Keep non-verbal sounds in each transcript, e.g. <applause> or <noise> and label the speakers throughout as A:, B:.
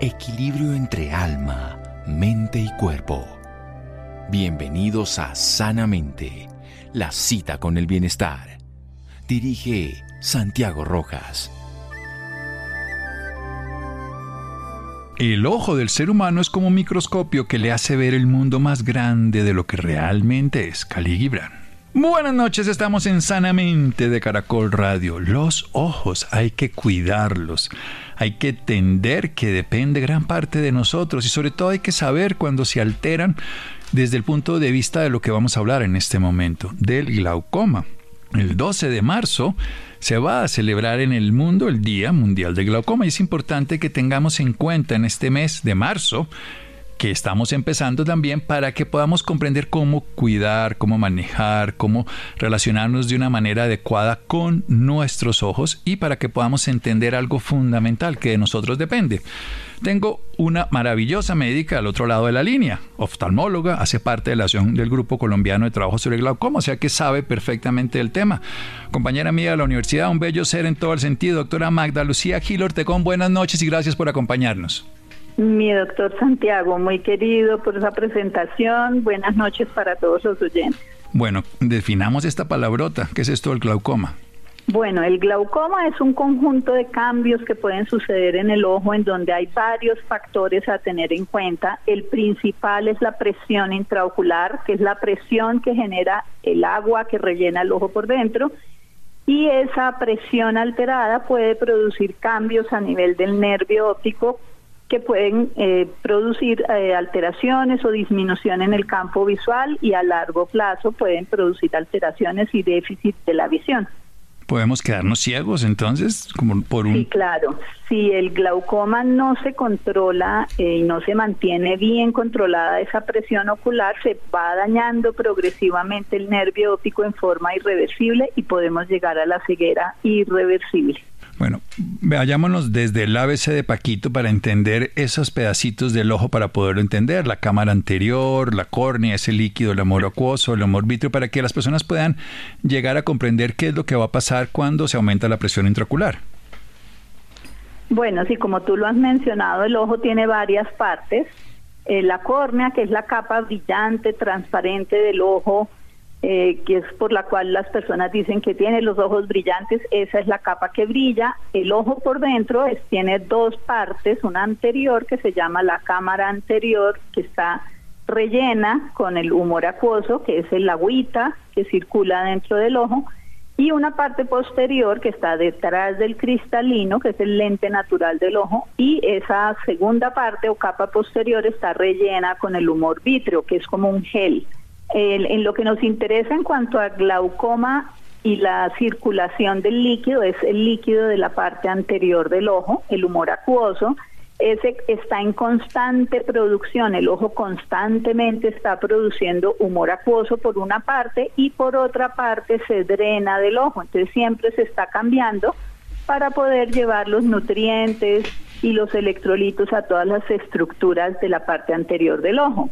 A: Equilibrio entre alma, mente y cuerpo. Bienvenidos a Sanamente, la cita con el bienestar. Dirige Santiago Rojas.
B: El ojo del ser humano es como un microscopio que le hace ver el mundo más grande de lo que realmente es. Cali Gibran. Buenas noches, estamos en Sanamente de Caracol Radio. Los ojos hay que cuidarlos, hay que entender que depende gran parte de nosotros y sobre todo hay que saber cuando se alteran desde el punto de vista de lo que vamos a hablar en este momento, del glaucoma. El 12 de marzo se va a celebrar en el mundo el Día Mundial del Glaucoma y es importante que tengamos en cuenta en este mes de marzo que estamos empezando también para que podamos comprender cómo cuidar, cómo manejar, cómo relacionarnos de una manera adecuada con nuestros ojos y para que podamos entender algo fundamental que de nosotros depende. Tengo una maravillosa médica al otro lado de la línea, oftalmóloga, hace parte de la asociación del Grupo Colombiano de Trabajo sobre Glaucoma, o sea que sabe perfectamente el tema. Compañera mía de la universidad, un bello ser en todo el sentido, doctora Magda Lucía Gil Ortegón, buenas noches y gracias por acompañarnos.
C: Mi doctor Santiago, muy querido por esa presentación. Buenas noches para todos los oyentes.
B: Bueno, definamos esta palabrota. ¿Qué es esto del glaucoma?
C: Bueno, el glaucoma es un conjunto de cambios que pueden suceder en el ojo en donde hay varios factores a tener en cuenta. El principal es la presión intraocular, que es la presión que genera el agua que rellena el ojo por dentro. Y esa presión alterada puede producir cambios a nivel del nervio óptico que pueden eh, producir eh, alteraciones o disminución en el campo visual y a largo plazo pueden producir alteraciones y déficit de la visión.
B: ¿Podemos quedarnos ciegos entonces? Como por un...
C: Sí, claro. Si el glaucoma no se controla eh, y no se mantiene bien controlada esa presión ocular, se va dañando progresivamente el nervio óptico en forma irreversible y podemos llegar a la ceguera irreversible.
B: Bueno, vayámonos desde el ABC de Paquito para entender esos pedacitos del ojo para poderlo entender, la cámara anterior, la córnea, ese líquido, el amor acuoso, el amor vitrio, para que las personas puedan llegar a comprender qué es lo que va a pasar cuando se aumenta la presión intraocular.
C: Bueno, sí, como tú lo has mencionado, el ojo tiene varias partes. Eh, la córnea, que es la capa brillante, transparente del ojo, eh, que es por la cual las personas dicen que tiene los ojos brillantes, esa es la capa que brilla. El ojo por dentro es, tiene dos partes, una anterior que se llama la cámara anterior, que está rellena con el humor acuoso, que es el agüita que circula dentro del ojo, y una parte posterior que está detrás del cristalino, que es el lente natural del ojo, y esa segunda parte o capa posterior está rellena con el humor vítreo, que es como un gel en lo que nos interesa en cuanto a glaucoma y la circulación del líquido es el líquido de la parte anterior del ojo, el humor acuoso. Ese está en constante producción, el ojo constantemente está produciendo humor acuoso por una parte y por otra parte se drena del ojo, entonces siempre se está cambiando para poder llevar los nutrientes y los electrolitos a todas las estructuras de la parte anterior del ojo.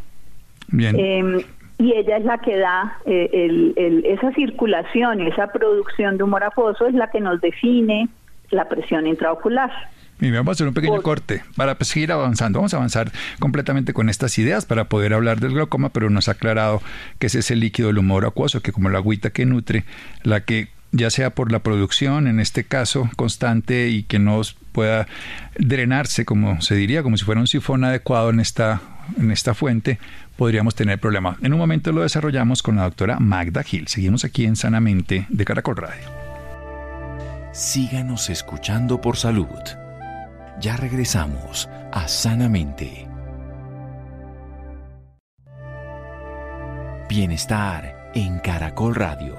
B: Bien. Em,
C: y ella es la que da eh, esa circulación y esa producción de humor acuoso es la que nos define la presión intraocular.
B: Y vamos a hacer un pequeño corte para seguir avanzando. Vamos a avanzar completamente con estas ideas para poder hablar del glaucoma, pero nos ha aclarado que es ese líquido del humor acuoso, que como la agüita que nutre, la que ya sea por la producción, en este caso, constante y que no pueda drenarse, como se diría, como si fuera un sifón adecuado en esta, en esta fuente, podríamos tener problemas. En un momento lo desarrollamos con la doctora Magda Gil. Seguimos aquí en Sanamente de Caracol Radio.
A: Síganos escuchando por salud. Ya regresamos a Sanamente. Bienestar en Caracol Radio.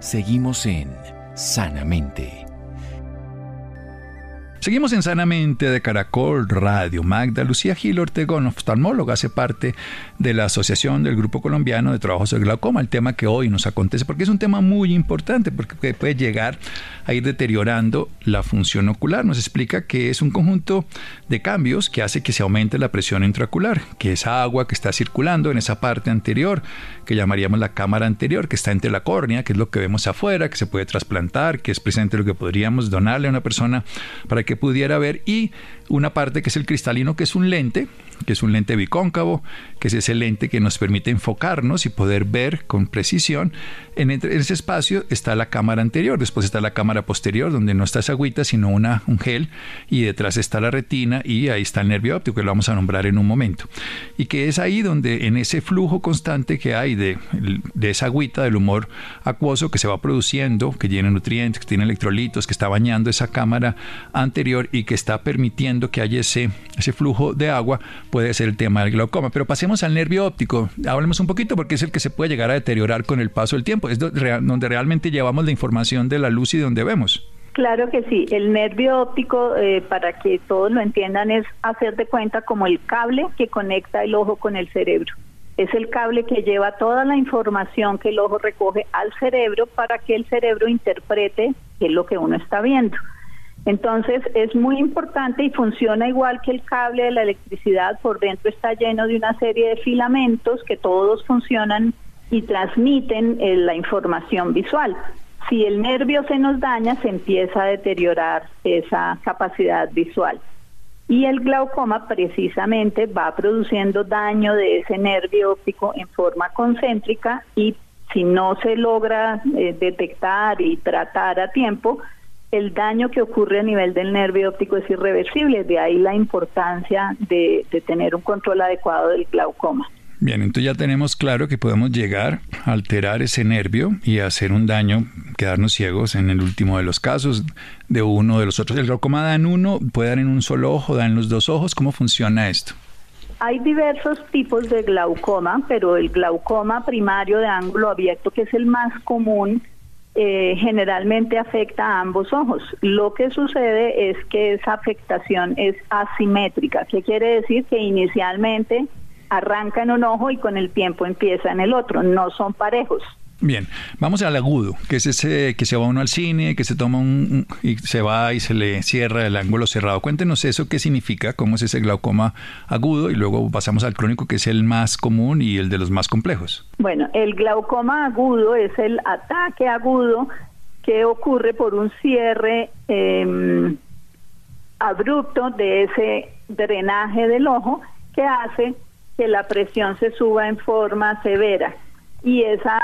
A: Seguimos en Sanamente.
B: Seguimos en Sanamente de Caracol Radio. Magda Lucía Gil Ortegón, oftalmóloga, hace parte de la Asociación del Grupo Colombiano de Trabajos de Glaucoma, el tema que hoy nos acontece, porque es un tema muy importante, porque puede llegar a ir deteriorando la función ocular. Nos explica que es un conjunto de cambios que hace que se aumente la presión intraocular, que esa agua que está circulando en esa parte anterior, que llamaríamos la cámara anterior, que está entre la córnea, que es lo que vemos afuera, que se puede trasplantar, que es presente lo que podríamos donarle a una persona para que pudiera ver y una parte que es el cristalino, que es un lente, que es un lente bicóncavo, que es ese lente que nos permite enfocarnos y poder ver con precisión. En, ese espacio está la cámara anterior, después está la cámara posterior, donde no está esa agüita, sino una, un gel, y detrás está la retina y ahí está el nervio óptico, que lo vamos a nombrar en un momento. Y que es ahí donde en ese flujo constante que hay de, de esa agüita, del humor acuoso que se va produciendo, que tiene nutrientes, que tiene electrolitos, que está bañando esa cámara anterior y que está permitiendo que haya ese, ese flujo de agua, puede ser el tema del glaucoma. Pero pasemos al nervio óptico. Hablemos un poquito porque es el que se puede llegar a deteriorar con el paso del tiempo. Es donde realmente llevamos la información de la luz y donde vemos.
C: Claro que sí. El nervio óptico, eh, para que todos lo entiendan, es hacer de cuenta como el cable que conecta el ojo con el cerebro. Es el cable que lleva toda la información que el ojo recoge al cerebro para que el cerebro interprete qué es lo que uno está viendo. Entonces es muy importante y funciona igual que el cable de la electricidad, por dentro está lleno de una serie de filamentos que todos funcionan y transmiten eh, la información visual. Si el nervio se nos daña, se empieza a deteriorar esa capacidad visual. Y el glaucoma precisamente va produciendo daño de ese nervio óptico en forma concéntrica y si no se logra eh, detectar y tratar a tiempo, el daño que ocurre a nivel del nervio óptico es irreversible, de ahí la importancia de, tener un control adecuado del glaucoma.
B: Bien, entonces ya tenemos claro que podemos llegar a alterar ese nervio y hacer un daño, quedarnos ciegos en el último de los casos de uno de los otros. ¿El glaucoma da en uno? ¿Puede dar en un solo ojo? ¿Da en los dos ojos? ¿Cómo funciona esto?
C: Hay diversos tipos de glaucoma, pero el glaucoma primario de ángulo abierto, que es el más común, eh, generalmente afecta a ambos ojos. Lo que sucede es que esa afectación es asimétrica. ¿Qué quiere decir? Que inicialmente arranca en un ojo y con el tiempo empieza en el otro. No son parejos.
B: Bien, vamos al agudo, que es ese que se va uno al cine, que se toma un, y se va y se le cierra el ángulo cerrado. Cuéntenos eso, qué significa, cómo es ese glaucoma agudo y luego pasamos al crónico, que es el más común y el de los más complejos.
C: Bueno, el glaucoma agudo es el ataque agudo que ocurre por un cierre em, abrupto de ese drenaje del ojo que hace que la presión se suba en forma severa y esa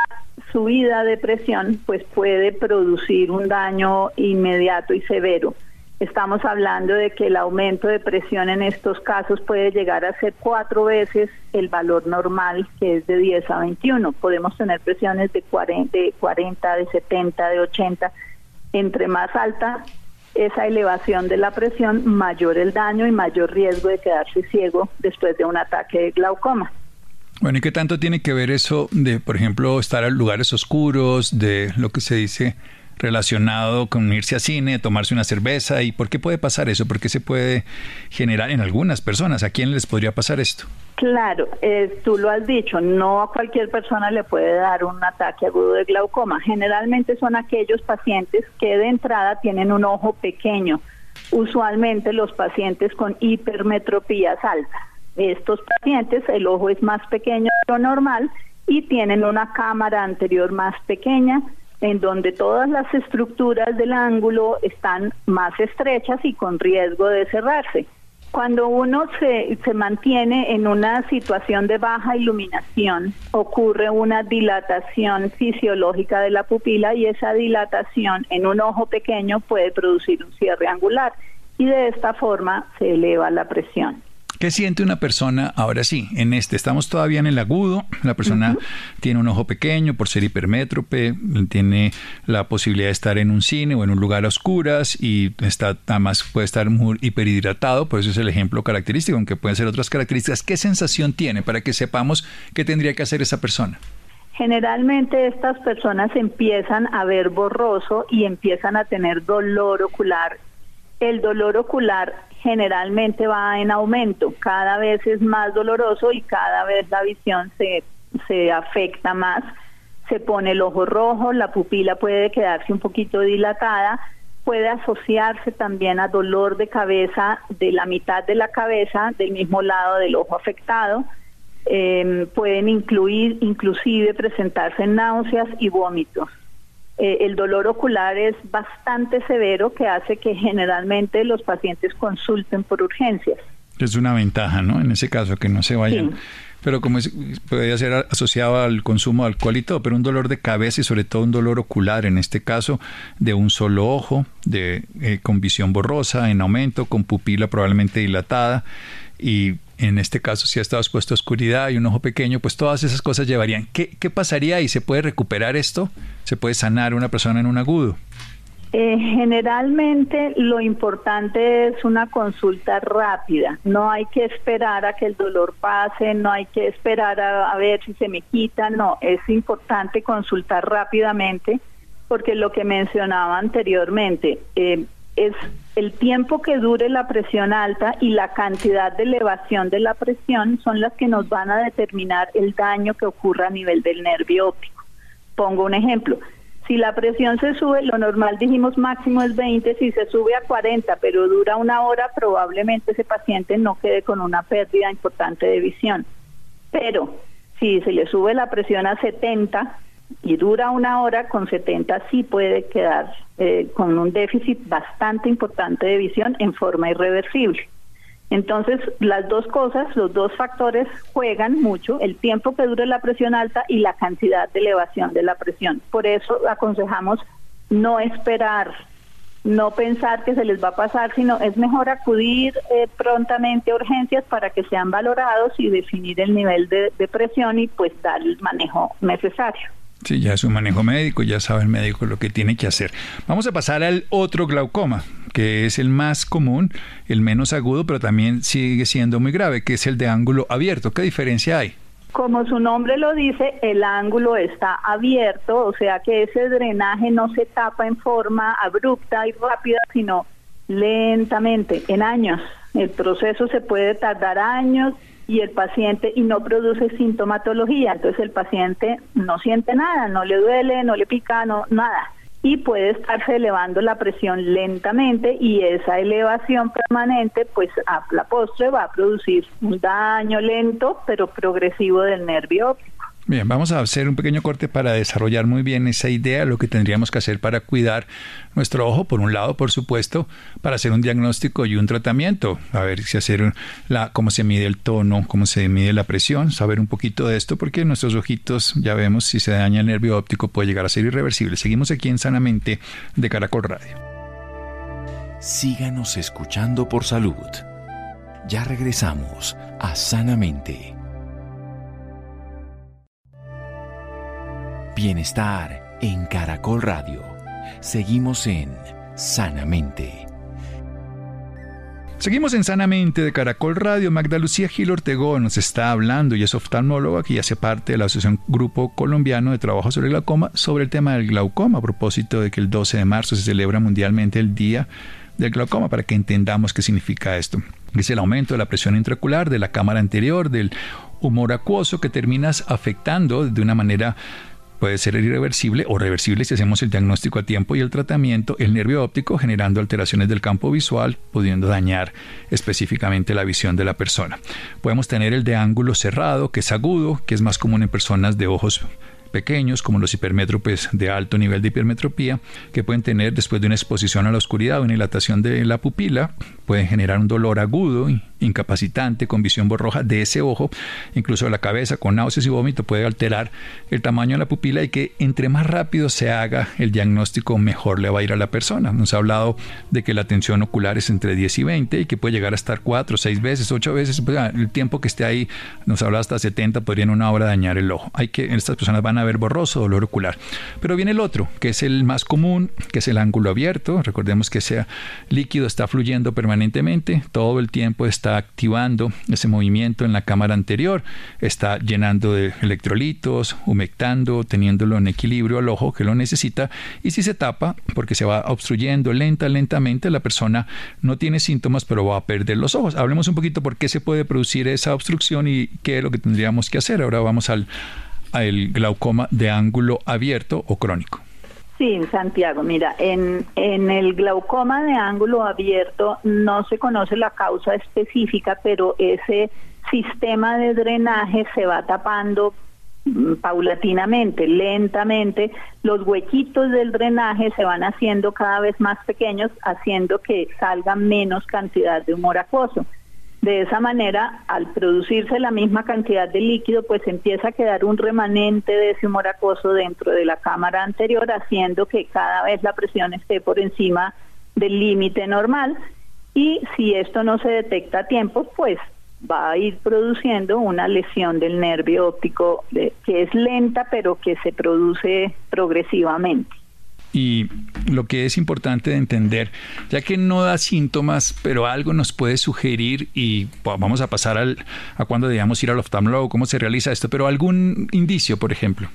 C: subida de presión pues puede producir un daño inmediato y severo. Estamos hablando de que el aumento de presión en estos casos puede llegar a ser cuatro veces el valor normal, que es de 10 a 21. Podemos tener presiones de 40, de, 40, de 70, de 80. Entre más alta esa elevación de la presión, mayor el daño y mayor riesgo de quedarse ciego después de un ataque de glaucoma.
B: Bueno, ¿y qué tanto tiene que ver eso de, por ejemplo, estar en lugares oscuros, de lo que se dice relacionado con irse a cine, tomarse una cerveza? ¿Y por qué puede pasar eso? ¿Por qué se puede generar en algunas personas? ¿A quién les podría pasar esto?
C: Claro, eh, tú lo has dicho, no a cualquier persona le puede dar un ataque agudo de glaucoma. Generalmente son aquellos pacientes que de entrada tienen un ojo pequeño, usualmente los pacientes con hipermetropías altas estos pacientes el ojo es más pequeño de lo normal y tienen una cámara anterior más pequeña en donde todas las estructuras del ángulo están más estrechas y con riesgo de cerrarse. Cuando uno se, se mantiene en una situación de baja iluminación, ocurre una dilatación fisiológica de la pupila y esa dilatación en un ojo pequeño puede producir un cierre angular y de esta forma se eleva la presión.
B: ¿Qué siente una persona ahora sí? En este, estamos todavía en el agudo, la persona tiene un ojo pequeño por ser hipermétrope, tiene la posibilidad de estar en un cine o en un lugar a oscuras y está, además puede estar muy hiperhidratado, por eso es el ejemplo característico, aunque pueden ser otras características. ¿Qué sensación tiene para que sepamos qué tendría que hacer esa persona?
C: Generalmente estas personas empiezan a ver borroso y empiezan a tener dolor ocular. El dolor ocular generalmente va en aumento, cada vez es más doloroso y cada vez la visión se, se afecta más, se pone el ojo rojo, la pupila puede quedarse un poquito dilatada, puede asociarse también a dolor de cabeza de la mitad de la cabeza, del mismo lado del ojo afectado, em, pueden incluir inclusive presentarse náuseas y vómitos. Eh, el dolor ocular es bastante severo que hace que generalmente los pacientes consulten por urgencias.
B: Es una ventaja, ¿no? En ese caso, que no se vayan. Pero como es, podría ser asociado al consumo de alcohol y todo, pero un dolor de cabeza y sobre todo un dolor ocular, en este caso, de un solo ojo, de, eh, con visión borrosa, en aumento, con pupila probablemente dilatada y en este caso si ha estado expuesto a oscuridad y un ojo pequeño, pues todas esas cosas llevarían. ¿Qué, pasaría y se puede recuperar esto? ¿Se puede sanar una persona en un agudo?
C: Eh, generalmente lo importante es una consulta rápida, no hay que esperar a que el dolor pase, no hay que esperar a, ver si se me quita, no, es importante consultar rápidamente porque lo que mencionaba anteriormente, eh, es el tiempo que dure la presión alta y la cantidad de elevación de la presión son las que nos van a determinar el daño que ocurra a nivel del nervio óptico. Pongo un ejemplo. Si la presión se sube, lo normal dijimos máximo es 20, si se sube a 40, pero dura una hora, probablemente ese paciente no quede con una pérdida importante de visión. Pero si se le sube la presión a 70, y dura una hora, con 70 sí puede quedar eh, con un déficit bastante importante de visión en forma irreversible. Entonces, las dos cosas, los dos factores juegan mucho, el tiempo que dure la presión alta y la cantidad de elevación de la presión. Por eso aconsejamos no esperar, no pensar que se les va a pasar, sino es mejor acudir eh, prontamente a urgencias para que sean valorados y definir el nivel de presión y pues dar el manejo necesario.
B: Sí, ya es un manejo médico, ya sabe el médico lo que tiene que hacer. Vamos a pasar al otro glaucoma, que es el más común, el menos agudo, pero también sigue siendo muy grave, que es el de ángulo abierto. ¿Qué diferencia hay?
C: Como su nombre lo dice, el ángulo está abierto, o sea que ese drenaje no se tapa en forma abrupta y rápida, sino lentamente, en años. El proceso se puede tardar años y el paciente y no produce sintomatología, entonces el paciente no siente nada, no le duele, no le pica, no nada y puede estarse elevando la presión lentamente y esa elevación permanente pues a la postre va a producir un daño lento pero progresivo del nervio óptico.
B: Bien, vamos a hacer un pequeño corte para desarrollar muy bien esa idea, lo que tendríamos que hacer para cuidar nuestro ojo, por un lado, por supuesto, para hacer un diagnóstico y un tratamiento, a ver si hacer la, cómo se mide el tono, cómo se mide la presión, saber un poquito de esto, porque nuestros ojitos, ya vemos, si se daña el nervio óptico puede llegar a ser irreversible. Seguimos aquí en Sanamente de Caracol Radio.
A: Síganos escuchando por salud. Ya regresamos a Sanamente. Bienestar en Caracol Radio. Seguimos en Sanamente.
B: Seguimos en Sanamente de Caracol Radio. Magda Lucía Gil Ortegón nos está hablando y es oftalmóloga que hace parte de la Asociación Grupo Colombiano de Trabajo sobre Glaucoma sobre el tema del glaucoma a propósito de que el 12 de marzo se celebra mundialmente el Día del Glaucoma para que entendamos qué significa esto. Es el aumento de la presión intraocular de la cámara anterior del humor acuoso que terminas afectando de una manera Puede ser irreversible o reversible si hacemos el diagnóstico a tiempo y el tratamiento, el nervio óptico generando alteraciones del campo visual, pudiendo dañar específicamente la visión de la persona. Podemos tener el de ángulo cerrado, que es agudo, que es más común en personas de ojos pequeños, como los hipermétropes de alto nivel de hipermetropía, que pueden tener después de una exposición a la oscuridad o una dilatación de la pupila, pueden generar un dolor agudo, incapacitante, con visión borroja de ese ojo, incluso de la cabeza, con náuseas y vómito, puede alterar el tamaño de la pupila y que entre más rápido se haga el diagnóstico, mejor le va a ir a la persona. Nos ha hablado de que la tensión ocular es entre 10 y 20 y que puede llegar a estar 4, 6 veces, 8 veces, pues, ah, el tiempo que esté ahí, nos habla hasta 70, podría en una hora dañar el ojo. Hay que, estas personas van a ver borroso, dolor ocular. Pero viene el otro, que es el más común, que es el ángulo abierto. Recordemos que ese líquido está fluyendo permanentemente, todo el tiempo está activando ese movimiento en la cámara anterior, está llenando de electrolitos, humectando, teniéndolo en equilibrio al ojo que lo necesita. Y si se tapa, porque se va obstruyendo lenta, lentamente, la persona no tiene síntomas, pero va a perder los ojos. Hablemos un poquito por qué se puede producir esa obstrucción y qué es lo que tendríamos que hacer. Ahora vamos al el glaucoma de ángulo abierto o crónico.
C: Sí, Santiago, mira, en, en el glaucoma de ángulo abierto no se conoce la causa específica, pero ese sistema de drenaje se va tapando mm, paulatinamente, lentamente, los huequitos del drenaje se van haciendo cada vez más pequeños, haciendo que salga menos cantidad de humor acuoso. De esa manera, al producirse la misma cantidad de líquido, pues empieza a quedar un remanente de ese humor acuoso dentro de la cámara anterior, haciendo que cada vez la presión esté por encima del límite normal. Y si esto no se detecta a tiempo, pues va a ir produciendo una lesión del nervio óptico que es lenta, pero que se produce progresivamente.
B: Y lo que es importante de entender, ya que no da síntomas, pero algo nos puede sugerir y vamos a pasar al, a cuándo debemos ir al oftalmólogo, cómo se realiza esto, pero algún indicio, por ejemplo.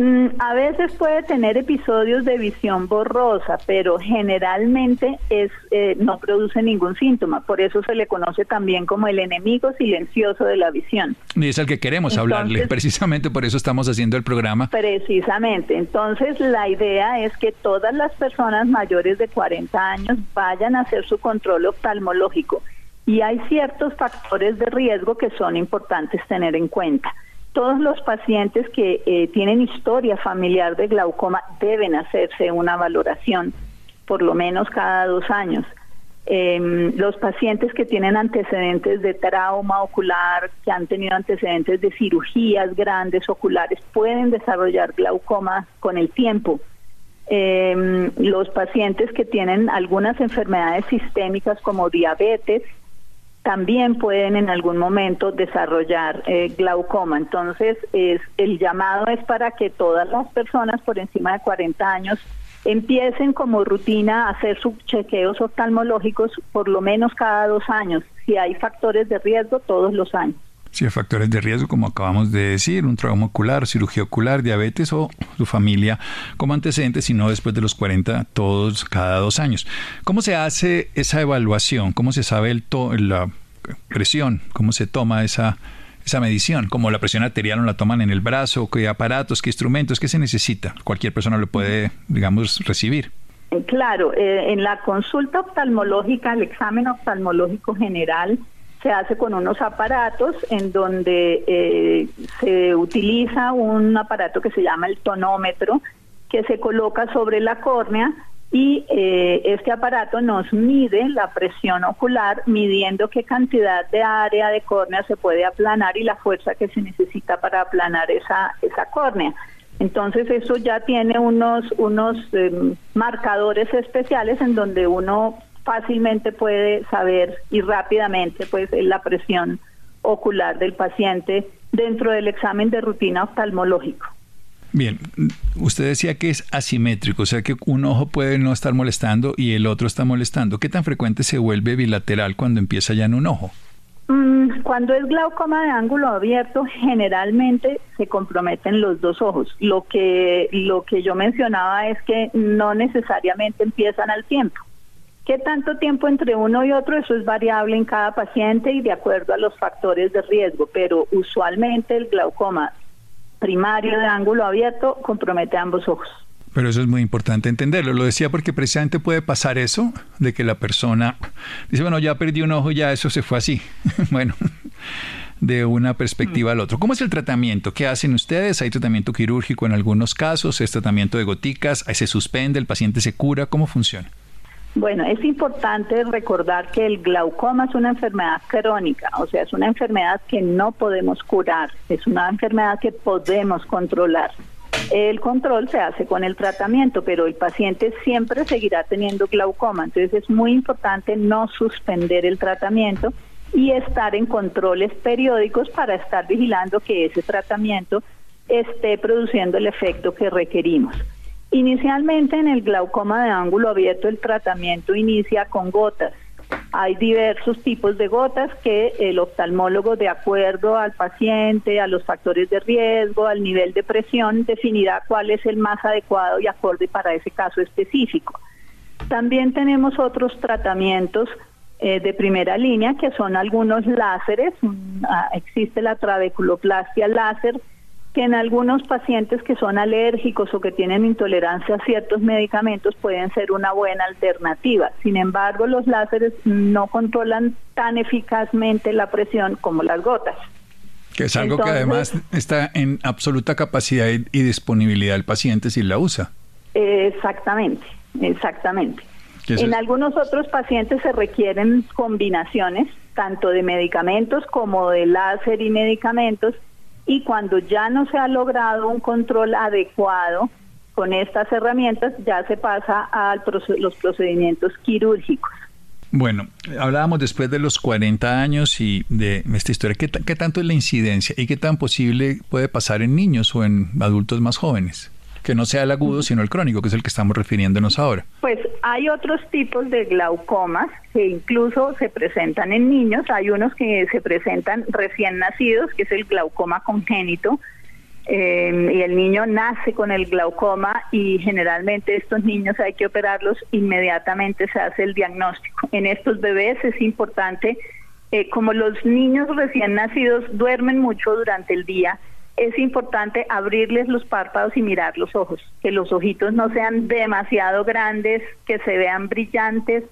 C: Mm, a veces puede tener episodios de visión borrosa, pero generalmente es eh, no produce ningún síntoma. Por eso se le conoce también como el enemigo silencioso de la visión.
B: Y es al que queremos hablarle. Precisamente por eso estamos haciendo el programa.
C: Precisamente. Entonces la idea es que todas las personas mayores de 40 años vayan a hacer su control oftalmológico. Y hay ciertos factores de riesgo que son importantes tener en cuenta todos los pacientes que eh, tienen historia familiar de glaucoma deben hacerse una valoración por lo menos cada dos años. Em, los pacientes que tienen antecedentes de trauma ocular, que han tenido antecedentes de cirugías grandes oculares, pueden desarrollar glaucoma con el tiempo. Em, los pacientes que tienen algunas enfermedades sistémicas como diabetes, también pueden en algún momento desarrollar eh, glaucoma. Entonces, es, el llamado es para que todas las personas por encima de 40 años empiecen como rutina a hacer sus chequeos oftalmológicos por lo menos cada dos años. Si hay factores de riesgo, todos los años.
B: Hay factores de riesgo, como acabamos de decir, un trauma ocular, cirugía ocular, diabetes o su familia como antecedentes, sino después de los 40, todos cada dos años. ¿Cómo se hace esa evaluación? ¿Cómo se sabe el la presión? ¿Cómo se toma esa, esa medición? ¿Cómo la presión arterial no la toman en el brazo? ¿Qué aparatos, qué instrumentos, qué se necesita? Cualquier persona lo puede, digamos, recibir.
C: Claro, eh, en la consulta oftalmológica, el examen oftalmológico general, se hace con unos aparatos en donde eh, se utiliza un aparato que se llama el tonómetro, que se coloca sobre la córnea y eh, este aparato nos mide la presión ocular midiendo qué cantidad de área de córnea se puede aplanar y la fuerza que se necesita para aplanar esa, esa córnea. Entonces eso ya tiene unos, unos em, marcadores especiales en donde uno fácilmente puede saber y rápidamente pues la presión ocular del paciente dentro del examen de rutina oftalmológico.
B: Bien, usted decía que es asimétrico, o sea que un ojo puede no estar molestando y el otro está molestando. ¿Qué tan frecuente se vuelve bilateral cuando empieza ya en un ojo?
C: Mm, cuando es glaucoma de ángulo abierto, generalmente se comprometen los dos ojos. Lo que, lo que yo mencionaba es que no necesariamente empiezan al tiempo. ¿Qué tanto tiempo entre uno y otro? Eso es variable en cada paciente y de acuerdo a los factores de riesgo, pero usualmente el glaucoma primario de ángulo abierto compromete ambos ojos.
B: Pero eso es muy importante entenderlo. Lo decía porque precisamente puede pasar eso, de que la persona dice, bueno, ya perdí un ojo, ya eso se fue así. <laughs> bueno, de una perspectiva al otro. ¿Cómo es el tratamiento? ¿Qué hacen ustedes? ¿Hay tratamiento quirúrgico en algunos casos? ¿Es tratamiento de goticas? ¿Se suspende? ¿El paciente se cura? ¿Cómo funciona?
C: Bueno, es importante recordar que el glaucoma es una enfermedad crónica, o sea, es una enfermedad que no podemos curar, es una enfermedad que podemos controlar. El control se hace con el tratamiento, pero el paciente siempre seguirá teniendo glaucoma, entonces es muy importante no suspender el tratamiento y estar en controles periódicos para estar vigilando que ese tratamiento esté produciendo el efecto que requerimos. Inicialmente en el glaucoma de ángulo abierto el tratamiento inicia con gotas. Hay diversos tipos de gotas que el oftalmólogo, de acuerdo al paciente, a los factores de riesgo, al nivel de presión, definirá cuál es el más adecuado y acorde para ese caso específico. También tenemos otros tratamientos eh, de primera línea que son algunos láseres. Ah, existe la trabeculoplastia láser que en algunos pacientes que son alérgicos o que tienen intolerancia a ciertos medicamentos pueden ser una buena alternativa. Sin embargo, los láseres no controlan tan eficazmente la presión como las gotas.
B: Que es algo que además está en absoluta capacidad y disponibilidad del paciente si la usa.
C: Exactamente, exactamente. En algunos otros pacientes se requieren combinaciones tanto de medicamentos como de láser y medicamentos y cuando ya no se ha logrado un control adecuado con estas herramientas ya se pasa a los procedimientos quirúrgicos.
B: Bueno, hablábamos después de los 40 años y de esta historia. ¿Qué, ¿Qué, tanto es la incidencia y qué tan posible puede pasar en niños o en adultos más jóvenes? Que no sea el agudo, sino el crónico, que es el que estamos refiriéndonos ahora.
C: Pues hay otros tipos de glaucomas que incluso se presentan en niños. Hay unos que se presentan recién nacidos, que es el glaucoma congénito. Eh, y el niño nace con el glaucoma y generalmente estos niños hay que operarlos inmediatamente se hace el diagnóstico. En estos bebés es importante, eh, como los niños recién nacidos duermen mucho durante el día, es importante abrirles los párpados y mirar los ojos, que los ojitos no sean demasiado grandes, que se vean brillantes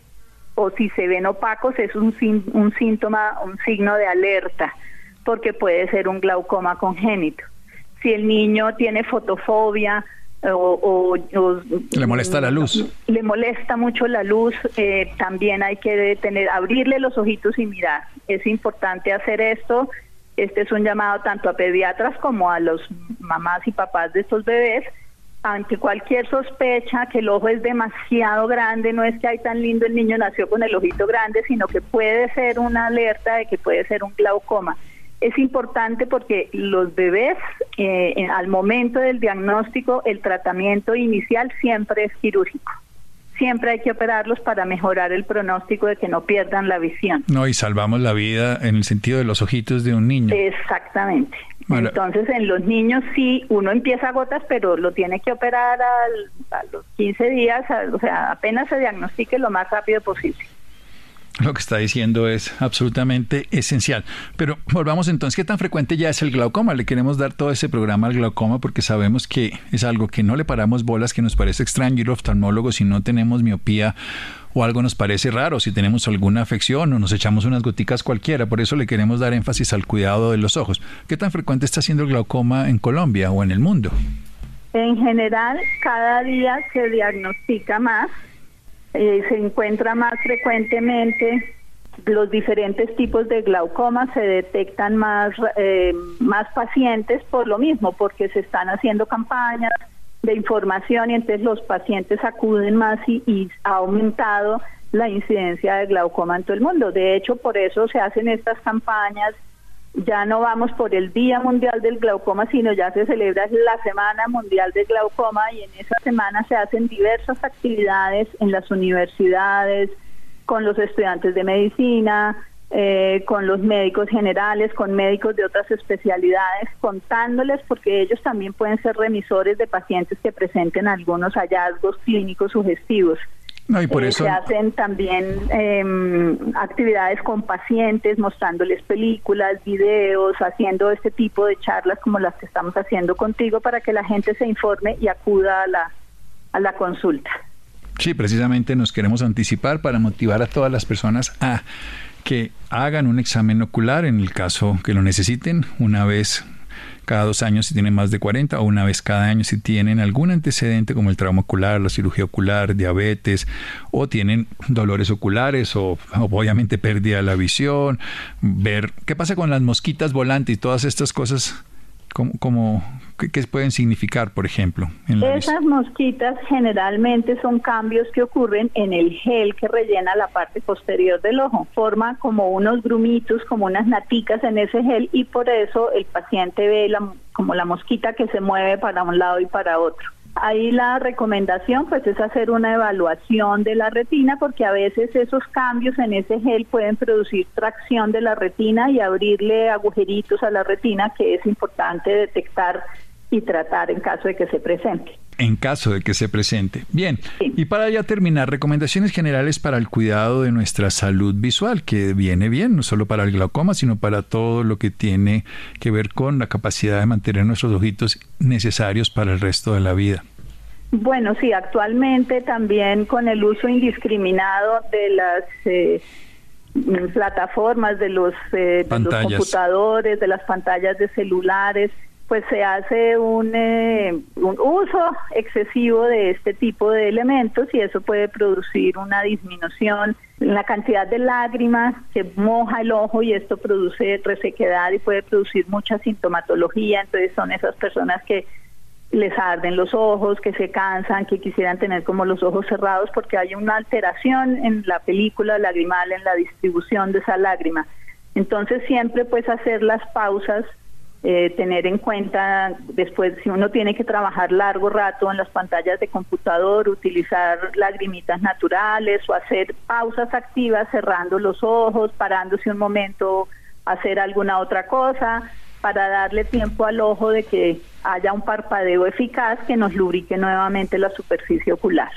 C: o si se ven opacos es un, un síntoma, un signo de alerta, porque puede ser un glaucoma congénito. Si el niño tiene fotofobia o,
B: le molesta la luz,
C: le molesta mucho la luz, eh, también hay que tener, abrirle los ojitos y mirar. Es importante hacer esto este es un llamado tanto a pediatras como a los mamás y papás de estos bebés. Ante cualquier sospecha que el ojo es demasiado grande, no es que hay tan lindo el niño nació con el ojito grande, sino que puede ser una alerta de que puede ser un glaucoma. Es importante porque los bebés, eh, al momento del diagnóstico, el tratamiento inicial siempre es quirúrgico siempre hay que operarlos para mejorar el pronóstico de que no pierdan la visión.
B: No, y salvamos la vida en el sentido de los ojitos de un niño.
C: Exactamente. Entonces, en los niños sí, uno empieza a gotas, pero lo tiene que operar a los 15 días, o sea, apenas se diagnostique lo más rápido posible.
B: Lo que está diciendo es absolutamente esencial. Pero volvamos entonces, ¿qué tan frecuente ya es el glaucoma? Le queremos dar todo ese programa al glaucoma porque sabemos que es algo que no le paramos bolas, que nos parece extraño ir al oftalmólogo si no tenemos miopía o algo nos parece raro, si tenemos alguna afección o nos echamos unas goticas cualquiera. Por eso le queremos dar énfasis al cuidado de los ojos. ¿Qué tan frecuente está siendo el glaucoma en Colombia o en el mundo?
C: En general, cada día se diagnostica más eh, se encuentra más frecuentemente los diferentes tipos de glaucoma se detectan más eh, más pacientes por lo mismo porque se están haciendo campañas de información y entonces los pacientes acuden más y, y ha aumentado la incidencia de glaucoma en todo el mundo. De hecho, por eso se hacen estas campañas ya no vamos por el Día Mundial del Glaucoma, sino ya se celebra la Semana Mundial del Glaucoma y en esa semana se hacen diversas actividades en las universidades, con los estudiantes de medicina, eh, con los médicos generales, con médicos de otras especialidades, contándoles porque ellos también pueden ser remisores de pacientes que presenten algunos hallazgos clínicos sugestivos.
B: No, y por eh, eso...
C: Se hacen también em, actividades con pacientes, mostrándoles películas, videos, haciendo este tipo de charlas como las que estamos haciendo contigo para que la gente se informe y acuda a la, a la consulta.
B: Sí, precisamente nos queremos anticipar para motivar a todas las personas a que hagan un examen ocular en el caso que lo necesiten una vez cada dos años si tienen más de 40 o una vez cada año si tienen algún antecedente como el trauma ocular, la cirugía ocular, diabetes o tienen dolores oculares o, obviamente pérdida de la visión, ver qué pasa con las mosquitas volantes y todas estas cosas como, ¿qué, pueden significar, por ejemplo?
C: Esas mosquitas generalmente son cambios que ocurren en el gel que rellena la parte posterior del ojo. Forma como unos grumitos, como unas naticas en ese gel y por eso el paciente ve la, como la mosquita que se mueve para un lado y para otro. Ahí la recomendación pues es hacer una evaluación de la retina porque a veces esos cambios en ese gel pueden producir tracción de la retina y abrirle agujeritos a la retina que es importante detectar y tratar en caso de que se presente.
B: En caso de que se presente. Bien, y para ya terminar, recomendaciones generales para el cuidado de nuestra salud visual, que viene bien, no solo para el glaucoma, sino para todo lo que tiene que ver con la capacidad de mantener nuestros ojitos necesarios para el resto de la vida.
C: Bueno, sí, actualmente también con el uso indiscriminado de las... Eh, plataformas, de los, eh, de los computadores, de las pantallas de celulares, pues se hace un, eh, un uso excesivo de este tipo de elementos y eso puede producir una disminución en la cantidad de lágrimas, se moja el ojo y esto produce resequedad y puede producir mucha sintomatología, entonces son esas personas que les arden los ojos, que se cansan, que quisieran tener como los ojos cerrados porque hay una alteración en la película lagrimal, en la distribución de esa lágrima. Entonces siempre pues hacer las pausas eh, tener en cuenta después si uno tiene que trabajar largo rato en las pantallas de computador, utilizar lagrimitas naturales o hacer pausas activas cerrando los ojos, parándose un momento, hacer alguna otra cosa para darle tiempo al ojo de que haya un parpadeo eficaz que nos lubrique nuevamente la superficie ocular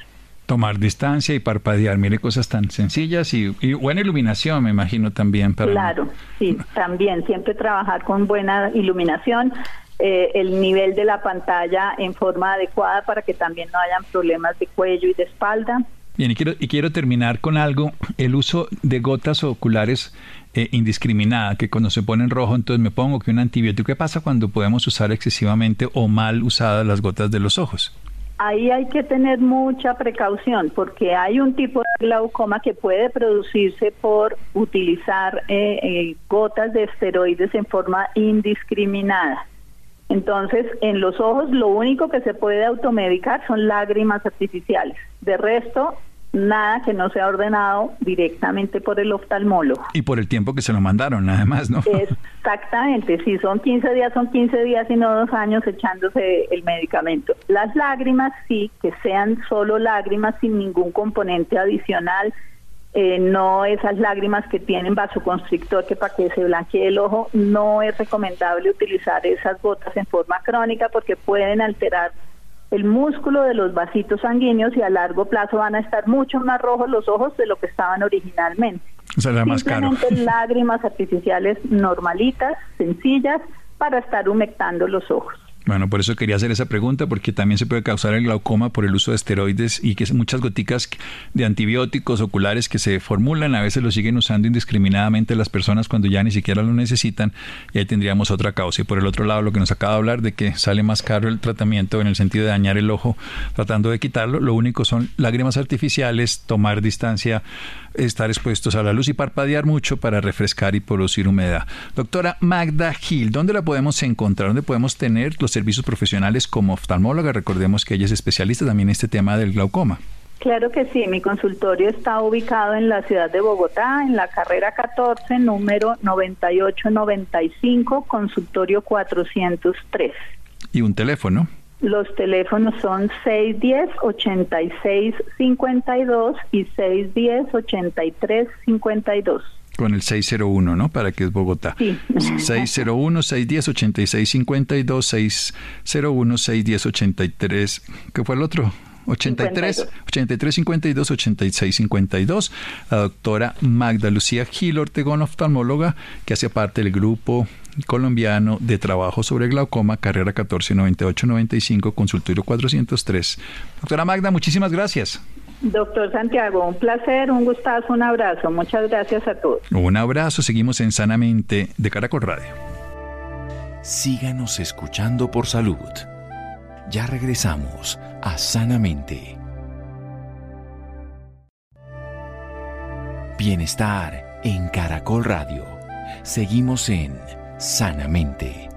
B: tomar distancia y parpadear. Mire, cosas tan sencillas y, buena iluminación, me imagino también.
C: Para claro, sí, también siempre trabajar con buena iluminación. Eh, el nivel de la pantalla en forma adecuada para que también no hayan problemas de cuello y de espalda.
B: Bien, y quiero, y quiero terminar con algo, el uso de gotas oculares eh, indiscriminada, que cuando se pone en rojo entonces me pongo que un antibiótico. ¿Qué pasa cuando podemos usar excesivamente o mal usadas las gotas de los ojos?
C: Ahí hay que tener mucha precaución porque hay un tipo de glaucoma que puede producirse por utilizar eh, eh, gotas de esteroides en forma indiscriminada. Entonces, en los ojos lo único que se puede automedicar son lágrimas artificiales. De resto, nada que no sea ordenado directamente por el oftalmólogo.
B: Y por el tiempo que se lo mandaron, además, ¿no?
C: Exactamente, si son 15 días, son 15 días y no dos años echándose el medicamento. Las lágrimas sí, que sean solo lágrimas sin ningún componente adicional, eh, no esas lágrimas que tienen vasoconstrictor que para que se blanquee el ojo, no es recomendable utilizar esas gotas en forma crónica porque pueden alterar el músculo de los vasitos sanguíneos y a largo plazo van a estar mucho más rojos los ojos de lo que estaban originalmente.
B: Simplemente <laughs>
C: lágrimas artificiales normalitas, sencillas, para estar humectando los ojos.
B: Bueno, por eso quería hacer esa pregunta, porque también se puede causar el glaucoma por el uso de esteroides y que muchas goticas de antibióticos oculares que se formulan, a veces lo siguen usando indiscriminadamente las personas cuando ya ni siquiera lo necesitan y ahí tendríamos otra causa. Y por el otro lado, lo que nos acaba de hablar de que sale más caro el tratamiento en el sentido de dañar el ojo tratando de quitarlo, lo único son lágrimas artificiales, tomar distancia, estar expuestos a la luz y parpadear mucho para refrescar y producir humedad. Doctora Magda Gil, ¿dónde la podemos encontrar? ¿Dónde podemos tener los servicios profesionales como oftalmóloga. Recordemos que ella es especialista también en este tema del glaucoma.
C: Claro que sí, mi consultorio está ubicado en la ciudad de Bogotá, en la carrera 14, número 9895, consultorio 403.
B: ¿Y un teléfono?
C: Los teléfonos son 610-8652 y 610-8352
B: con el 601, ¿no? Para que es Bogotá. Sí. 601-610-8652, 601-610-83, ¿qué fue el otro? 83, 83 52 86 52. La doctora Magda Lucía Gil Ortegón, oftalmóloga, que hace parte del grupo colombiano de trabajo sobre glaucoma, carrera 1498-95, consultorio 403. Doctora Magda, muchísimas gracias.
C: Doctor Santiago, un placer, un gustazo, un abrazo. Muchas gracias a todos.
B: Un abrazo, seguimos en Sanamente de Caracol Radio.
A: Síganos escuchando por salud. Ya regresamos a Sanamente. Bienestar en Caracol Radio. Seguimos en Sanamente.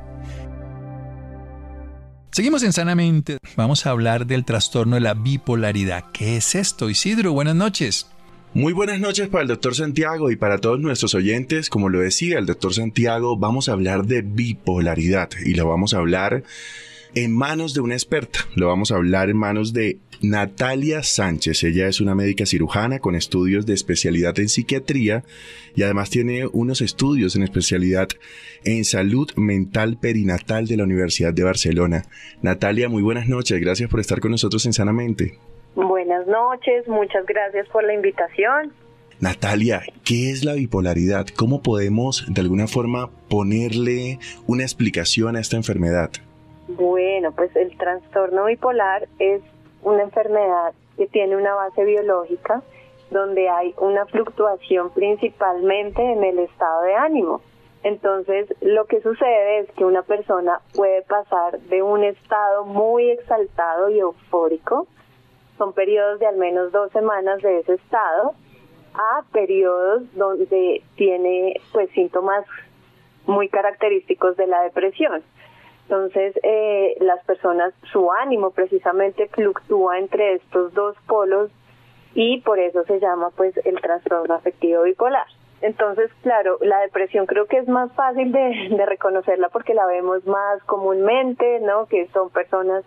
B: Seguimos en Sanamente. Vamos a hablar del trastorno de la bipolaridad. ¿Qué es esto? Isidro, buenas noches.
D: Muy buenas noches para el doctor Santiago y para todos nuestros oyentes. Como lo decía el doctor Santiago, vamos a hablar de bipolaridad y lo vamos a hablar en manos de una experta. Lo vamos a hablar en manos de Natalia Sánchez. Ella es una médica cirujana con estudios de especialidad en psiquiatría y además tiene unos estudios en especialidad en salud mental perinatal de la Universidad de Barcelona. Natalia, muy buenas noches. Gracias por estar con nosotros en Sanamente.
E: Buenas noches, muchas gracias por la invitación.
D: Natalia, ¿qué es la bipolaridad? ¿Cómo podemos de alguna forma ponerle una explicación a esta enfermedad?
E: Bueno, pues el trastorno bipolar es una enfermedad que tiene una base biológica donde hay una fluctuación principalmente en el estado de ánimo. Entonces, lo que sucede es que una persona puede pasar de un estado muy exaltado y eufórico, son periodos de al menos dos semanas de ese estado, a periodos donde tiene pues síntomas muy característicos de la depresión. Entonces, eh, las personas, su ánimo precisamente fluctúa entre estos dos polos y por eso se llama pues el trastorno afectivo bipolar. Entonces, claro, la depresión creo que es más fácil de, <laughs> reconocerla porque la vemos más comúnmente, ¿no? Que son personas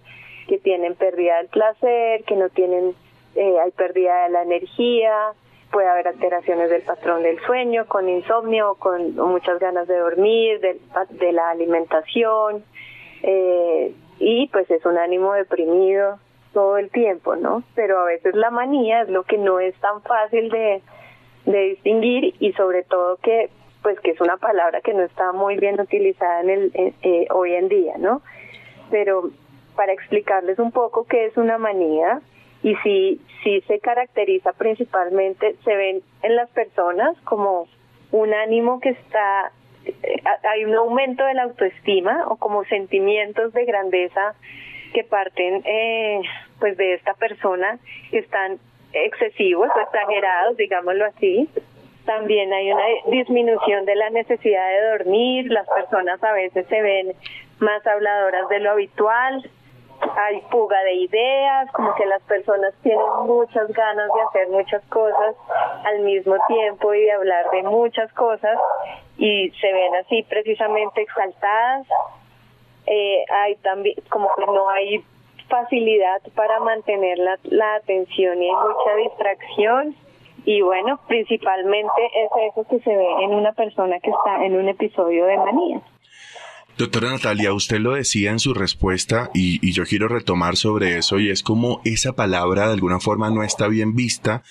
E: que tienen pérdida del placer, que no tienen, eh, hay pérdida de la energía, puede haber alteraciones del patrón del sueño, con insomnio, con muchas ganas de dormir, de, de la alimentación, eh, y pues es un ánimo deprimido todo el tiempo, ¿no? Pero a veces la manía es lo que no es tan fácil de, de distinguir y sobre todo que pues que es una palabra que no está muy bien utilizada en el eh, hoy en día, ¿no? Pero para explicarles un poco qué es una manía y si si se caracteriza principalmente se ven en las personas como un ánimo que está eh, hay un aumento de la autoestima o como sentimientos de grandeza que parten eh, pues de esta persona que están excesivos o exagerados, digámoslo así. También hay una disminución de la necesidad de dormir, las personas a veces se ven más habladoras de lo habitual, hay fuga de ideas, como que las personas tienen muchas ganas de hacer muchas cosas al mismo tiempo y de hablar de muchas cosas y se ven así precisamente exaltadas. Eh, hay también como que no hay facilidad para mantener la, la atención y hay mucha distracción y bueno, principalmente es eso que se ve en una persona que está en un episodio de manía.
D: Doctora Natalia, usted lo decía en su respuesta y, y, yo quiero retomar sobre eso y es como esa palabra de alguna forma no está bien vista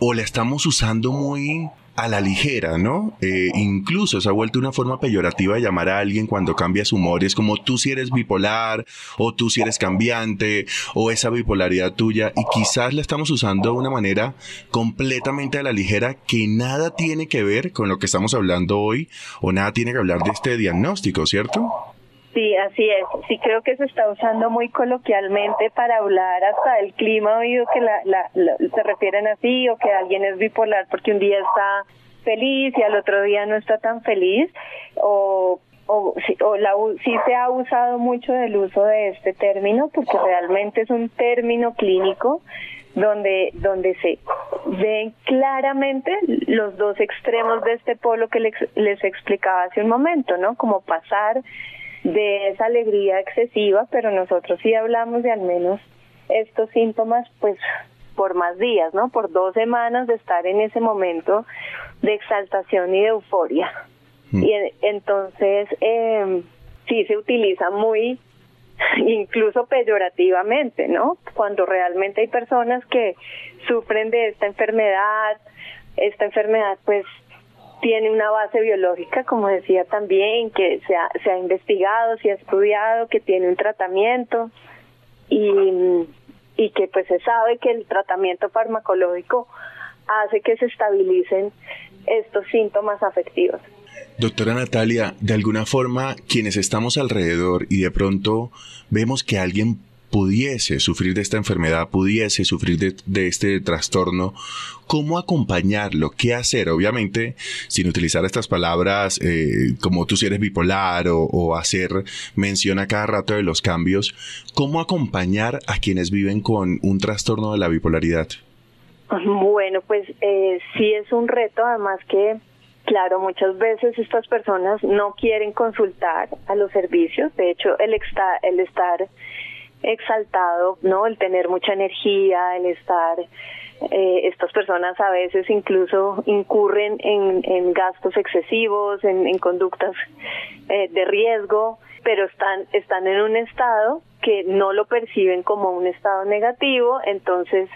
D: o la estamos usando muy a la ligera, ¿no? Eh, incluso se ha vuelto una forma peyorativa de llamar a alguien cuando cambia su humor. Es como tú si eres bipolar, o tú si eres cambiante, o esa bipolaridad tuya. Y quizás la estamos usando de una manera completamente a la ligera que nada tiene que ver con lo que estamos hablando hoy, o nada tiene que hablar de este diagnóstico, ¿cierto?
E: Sí, así es. Sí creo que se está usando muy coloquialmente para hablar hasta el clima oído que la, la, se refieren así o que alguien es bipolar porque un día está feliz y al otro día no está tan feliz o o, o la, sí se ha usado mucho del uso de este término porque realmente es un término clínico donde donde se ven claramente los dos extremos de este polo que les, les explicaba hace un momento, ¿no? Como pasar de esa alegría excesiva, pero nosotros sí hablamos de al menos estos síntomas, pues por más días, ¿no? Por dos semanas de estar en ese momento de exaltación y de euforia. Mm. Y entonces eh, sí se utiliza muy, incluso peyorativamente, ¿no? Cuando realmente hay personas que sufren de esta enfermedad, esta enfermedad pues tiene una base biológica, como decía también, que se ha, se ha investigado, se ha estudiado, que tiene un tratamiento y, y que pues se sabe que el tratamiento farmacológico hace que se estabilicen estos síntomas afectivos.
D: Doctora Natalia, de alguna forma, quienes estamos alrededor y de pronto vemos que alguien pudiese sufrir de esta enfermedad, pudiese sufrir de, este trastorno, ¿cómo acompañarlo? ¿Qué hacer? Obviamente, sin utilizar estas palabras eh, como tú si eres bipolar o, hacer mención a cada rato de los cambios, ¿cómo acompañar a quienes viven con un trastorno de la bipolaridad?
E: Bueno, pues eh, sí es un reto, además que Claro, muchas veces estas personas no quieren consultar a los servicios. De hecho, el, el estar exaltado, ¿no? El tener mucha energía, el estar eh, estas personas a veces incluso incurren en, en gastos excesivos, en, en conductas eh, de riesgo, pero están, están en un estado que no lo perciben como un estado negativo, entonces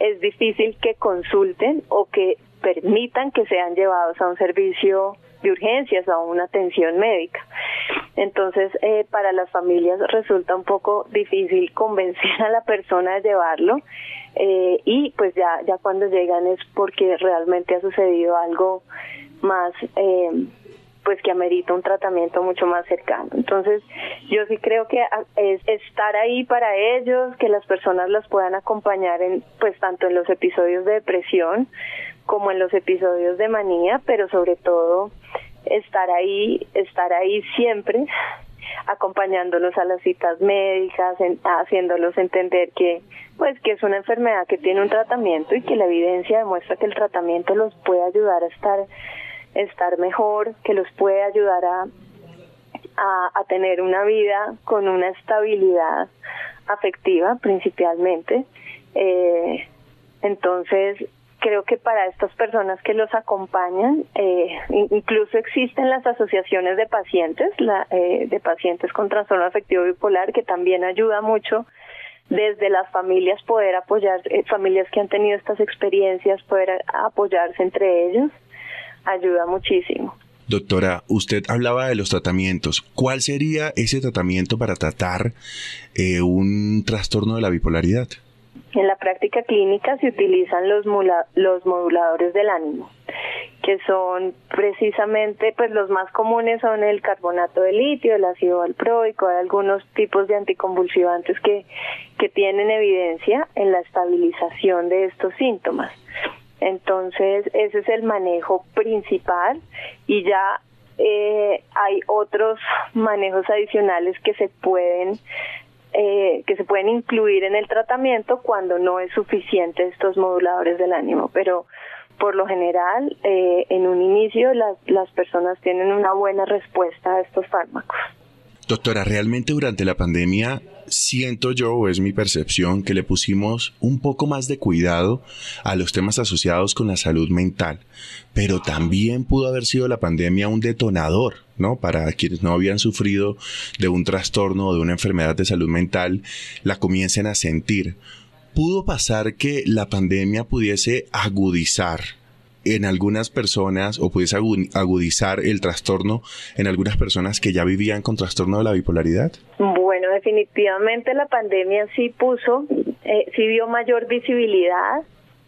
E: es difícil que consulten o que permitan que sean llevados a un servicio de urgencias o una atención médica. Entonces, eh, para las familias resulta un poco difícil convencer a la persona de llevarlo. eh, y pues ya, ya cuando llegan es porque realmente ha sucedido algo más, eh, pues que amerita un tratamiento mucho más cercano. Entonces, yo sí creo que es estar ahí para ellos, que las personas las puedan acompañar en, pues tanto en los episodios de depresión como en los episodios de manía, pero sobre todo estar ahí, estar ahí siempre acompañándolos a las citas médicas, haciéndolos entender que pues que es una enfermedad que tiene un tratamiento y que la evidencia demuestra que el tratamiento los puede ayudar a estar estar mejor, que los puede ayudar a, a, tener una vida con una estabilidad afectiva principalmente. Eh, entonces, creo que para estas personas que los acompañan, eh, incluso existen las asociaciones de pacientes, la, eh, de pacientes con trastorno afectivo bipolar, que también ayuda mucho desde las familias poder apoyar, eh, familias que han tenido estas experiencias, poder apoyarse entre ellos, ayuda muchísimo.
D: Doctora, usted hablaba de los tratamientos. ¿Cuál sería ese tratamiento para tratar un trastorno de la bipolaridad?
E: En la práctica clínica se utilizan los, los moduladores del ánimo, que son precisamente, pues los más comunes son el carbonato de litio, el ácido valproico, hay algunos tipos de anticonvulsivantes que, que tienen evidencia en la estabilización de estos síntomas. Entonces, ese es el manejo principal y ya eh, hay otros manejos adicionales que se pueden eh, que se pueden incluir en el tratamiento cuando no es suficiente estos moduladores del ánimo, pero por lo general eh, en un inicio las, las personas tienen una buena respuesta a estos fármacos.
D: Doctora, realmente durante la pandemia siento yo, o es mi percepción, que le pusimos un poco más de cuidado a los temas asociados con la salud mental, pero también pudo haber sido la pandemia un detonador, ¿no? Para quienes no habían sufrido de un trastorno o de una enfermedad de salud mental, la comiencen a sentir. ¿Pudo pasar que la pandemia pudiese agudizar en algunas personas o pudiese agudizar el trastorno en algunas personas que ya vivían con trastorno de la bipolaridad?
E: Bueno, definitivamente la pandemia sí puso, eh, sí dio mayor visibilidad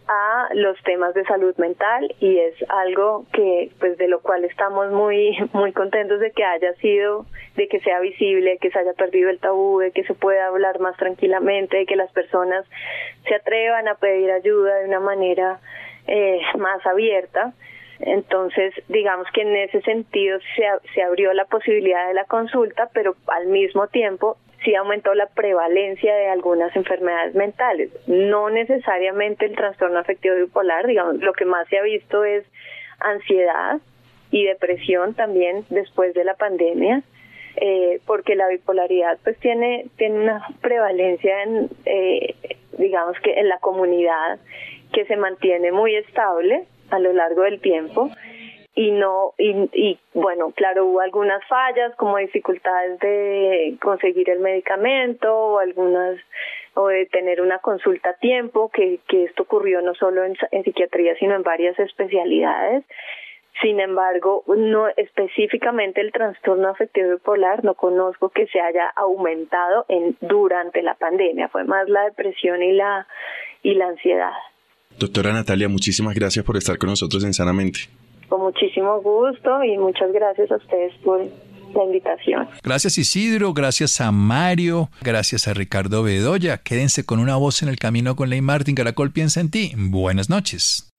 E: a los temas de salud mental y es algo que pues de lo cual estamos muy <laughs> muy contentos de que haya sido de que sea visible que se haya perdido el tabú de que se pueda hablar más tranquilamente de que las personas se atrevan a pedir ayuda de una manera eh, más abierta. Entonces, digamos que en ese sentido se, se abrió la posibilidad de la consulta, pero al mismo tiempo sí aumentó la prevalencia de algunas enfermedades mentales. No necesariamente el trastorno afectivo bipolar, digamos, lo que más se ha visto es ansiedad y depresión también después de la pandemia. Eh, porque la bipolaridad pues tiene tiene una prevalencia en eh, digamos que en la comunidad que se mantiene muy estable a lo largo del tiempo. Y no y, bueno claro hubo algunas fallas como dificultades de conseguir el medicamento o algunas o de tener una consulta a tiempo que, que esto ocurrió no solo en, en psiquiatría sino en varias especialidades. Sin embargo no específicamente el trastorno afectivo bipolar no conozco que se haya aumentado en durante la pandemia. Fue más la depresión y la y la ansiedad
D: Doctora Natalia, muchísimas gracias por estar con nosotros en Sanamente.
E: Con muchísimo gusto y muchas gracias a ustedes por la invitación.
B: Gracias Isidro, gracias a Mario, gracias a Ricardo Bedoya. Quédense con una voz en el camino con Ley Martin. Caracol piensa en ti. Buenas noches.